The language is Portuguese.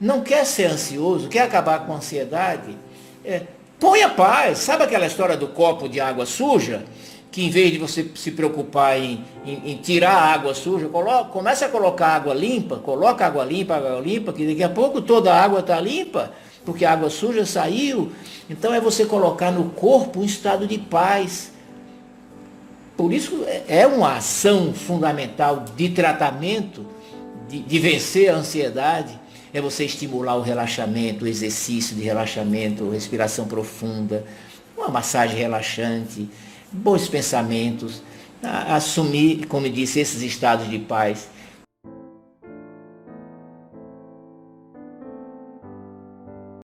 não quer ser ansioso, quer acabar com a ansiedade, é, ponha paz. Sabe aquela história do copo de água suja? Que em vez de você se preocupar em, em, em tirar a água suja, coloca, comece a colocar água limpa, coloca água limpa, água limpa, que daqui a pouco toda a água está limpa, porque a água suja saiu. Então é você colocar no corpo um estado de paz. Por isso é, é uma ação fundamental de tratamento, de, de vencer a ansiedade é você estimular o relaxamento, o exercício de relaxamento, respiração profunda, uma massagem relaxante, bons pensamentos, assumir, como disse, esses estados de paz.